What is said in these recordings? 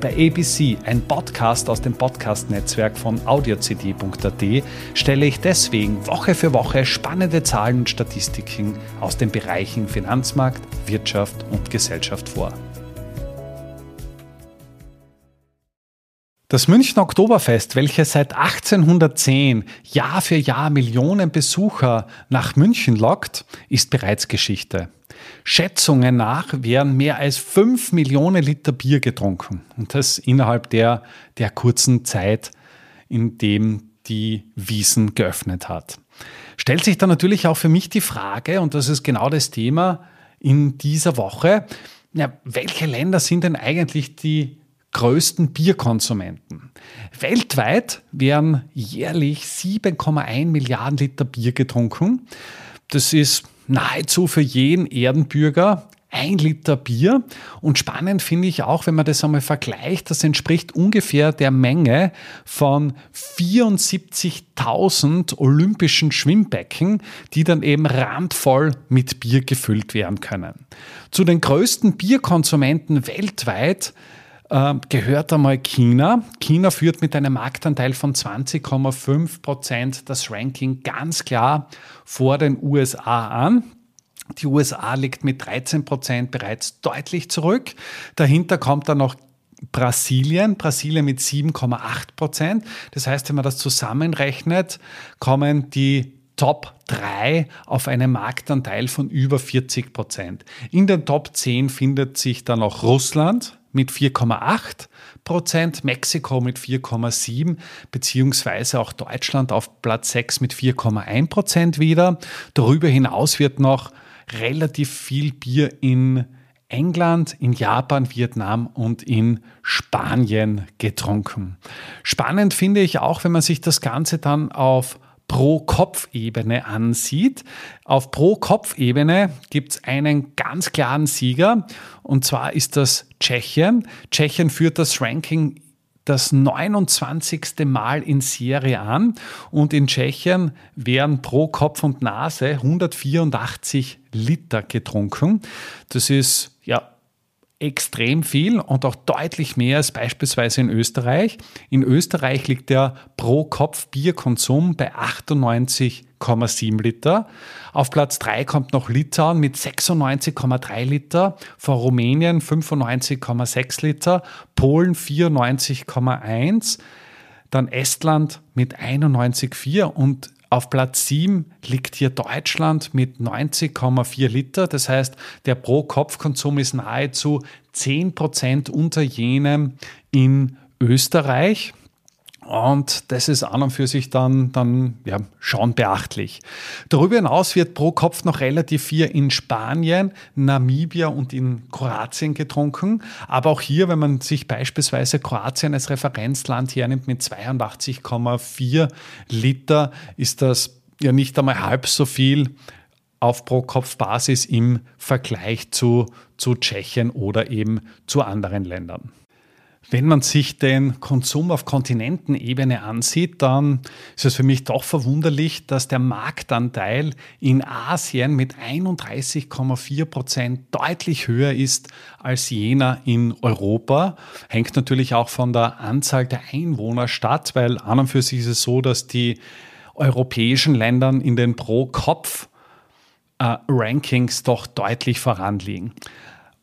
Bei ABC, ein Podcast aus dem Podcast-Netzwerk von audiocd.at, stelle ich deswegen Woche für Woche spannende Zahlen und Statistiken aus den Bereichen Finanzmarkt, Wirtschaft und Gesellschaft vor. Das München Oktoberfest, welches seit 1810 Jahr für Jahr Millionen Besucher nach München lockt, ist bereits Geschichte. Schätzungen nach werden mehr als 5 Millionen Liter Bier getrunken. Und das innerhalb der, der kurzen Zeit, in dem die Wiesen geöffnet hat. Stellt sich dann natürlich auch für mich die Frage, und das ist genau das Thema in dieser Woche, ja, welche Länder sind denn eigentlich die größten Bierkonsumenten? Weltweit werden jährlich 7,1 Milliarden Liter Bier getrunken. Das ist nahezu für jeden Erdenbürger ein Liter Bier. Und spannend finde ich auch, wenn man das einmal vergleicht, das entspricht ungefähr der Menge von 74.000 olympischen Schwimmbecken, die dann eben randvoll mit Bier gefüllt werden können. Zu den größten Bierkonsumenten weltweit gehört einmal China. China führt mit einem Marktanteil von 20,5 Prozent das Ranking ganz klar vor den USA an. Die USA liegt mit 13 Prozent bereits deutlich zurück. Dahinter kommt dann noch Brasilien, Brasilien mit 7,8 Prozent. Das heißt, wenn man das zusammenrechnet, kommen die Top 3 auf einen Marktanteil von über 40 Prozent. In den Top 10 findet sich dann auch Russland mit 4,8 Prozent, Mexiko mit 4,7 beziehungsweise auch Deutschland auf Platz 6 mit 4,1 Prozent wieder. Darüber hinaus wird noch relativ viel Bier in England, in Japan, Vietnam und in Spanien getrunken. Spannend finde ich auch, wenn man sich das Ganze dann auf Pro-Kopf-Ebene ansieht. Auf Pro-Kopf-Ebene gibt es einen ganz klaren Sieger und zwar ist das Tschechien. Tschechien führt das Ranking das 29. Mal in Serie an und in Tschechien werden pro Kopf und Nase 184 Liter getrunken. Das ist extrem viel und auch deutlich mehr als beispielsweise in Österreich. In Österreich liegt der Pro-Kopf-Bierkonsum bei 98,7 Liter. Auf Platz 3 kommt noch Litauen mit 96,3 Liter, vor Rumänien 95,6 Liter, Polen 94,1, dann Estland mit 91,4 und auf Platz 7 liegt hier Deutschland mit 90,4 Liter. Das heißt, der Pro-Kopf-Konsum ist nahezu 10 Prozent unter jenem in Österreich. Und das ist an und für sich dann, dann ja, schon beachtlich. Darüber hinaus wird pro Kopf noch relativ viel in Spanien, Namibia und in Kroatien getrunken. Aber auch hier, wenn man sich beispielsweise Kroatien als Referenzland hernimmt mit 82,4 Liter, ist das ja nicht einmal halb so viel auf Pro-Kopf-Basis im Vergleich zu, zu Tschechien oder eben zu anderen Ländern. Wenn man sich den Konsum auf Kontinentenebene ansieht, dann ist es für mich doch verwunderlich, dass der Marktanteil in Asien mit 31,4 Prozent deutlich höher ist als jener in Europa. Hängt natürlich auch von der Anzahl der Einwohner statt, weil an und für sich ist es so, dass die europäischen Länder in den Pro-Kopf-Rankings doch deutlich voranliegen.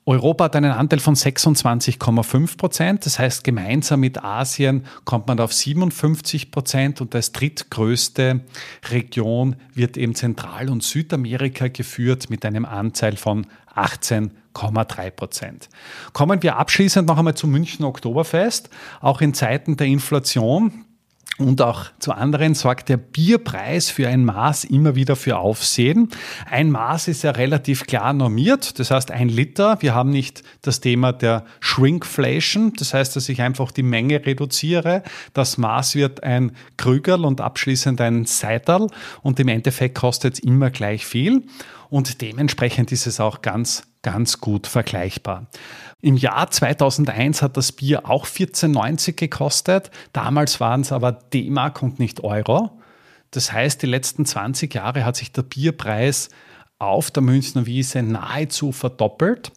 Europa hat einen Anteil von 26,5 Prozent. Das heißt, gemeinsam mit Asien kommt man auf 57 Prozent und als drittgrößte Region wird eben Zentral- und Südamerika geführt mit einem Anteil von 18,3 Prozent. Kommen wir abschließend noch einmal zum München Oktoberfest. Auch in Zeiten der Inflation und auch zu anderen sorgt der Bierpreis für ein Maß immer wieder für Aufsehen. Ein Maß ist ja relativ klar normiert, das heißt ein Liter. Wir haben nicht das Thema der Shrinkflation, das heißt, dass ich einfach die Menge reduziere. Das Maß wird ein Krügerl und abschließend ein Seital und im Endeffekt kostet es immer gleich viel und dementsprechend ist es auch ganz, ganz gut vergleichbar. Im Jahr 2001 hat das Bier auch 14,90 gekostet. Damals waren es aber D-Mark und nicht Euro. Das heißt, die letzten 20 Jahre hat sich der Bierpreis auf der Münchner Wiese nahezu verdoppelt,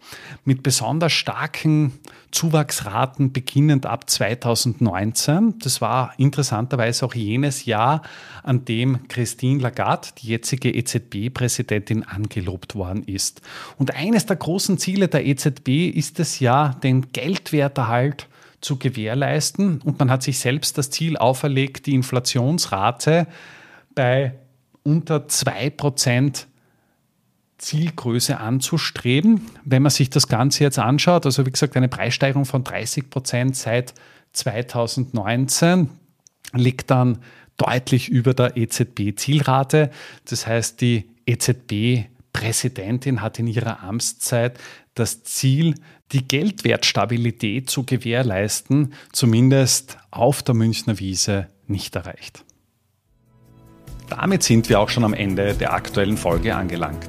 mit besonders starken Zuwachsraten beginnend ab 2019. Das war interessanterweise auch jenes Jahr, an dem Christine Lagarde, die jetzige EZB-Präsidentin, angelobt worden ist. Und eines der großen Ziele der EZB ist es ja, den Geldwerterhalt zu gewährleisten. Und man hat sich selbst das Ziel auferlegt, die Inflationsrate bei unter 2% Zielgröße anzustreben. Wenn man sich das Ganze jetzt anschaut, also wie gesagt, eine Preissteigerung von 30 Prozent seit 2019 liegt dann deutlich über der EZB-Zielrate. Das heißt, die EZB-Präsidentin hat in ihrer Amtszeit das Ziel, die Geldwertstabilität zu gewährleisten, zumindest auf der Münchner Wiese nicht erreicht. Damit sind wir auch schon am Ende der aktuellen Folge angelangt.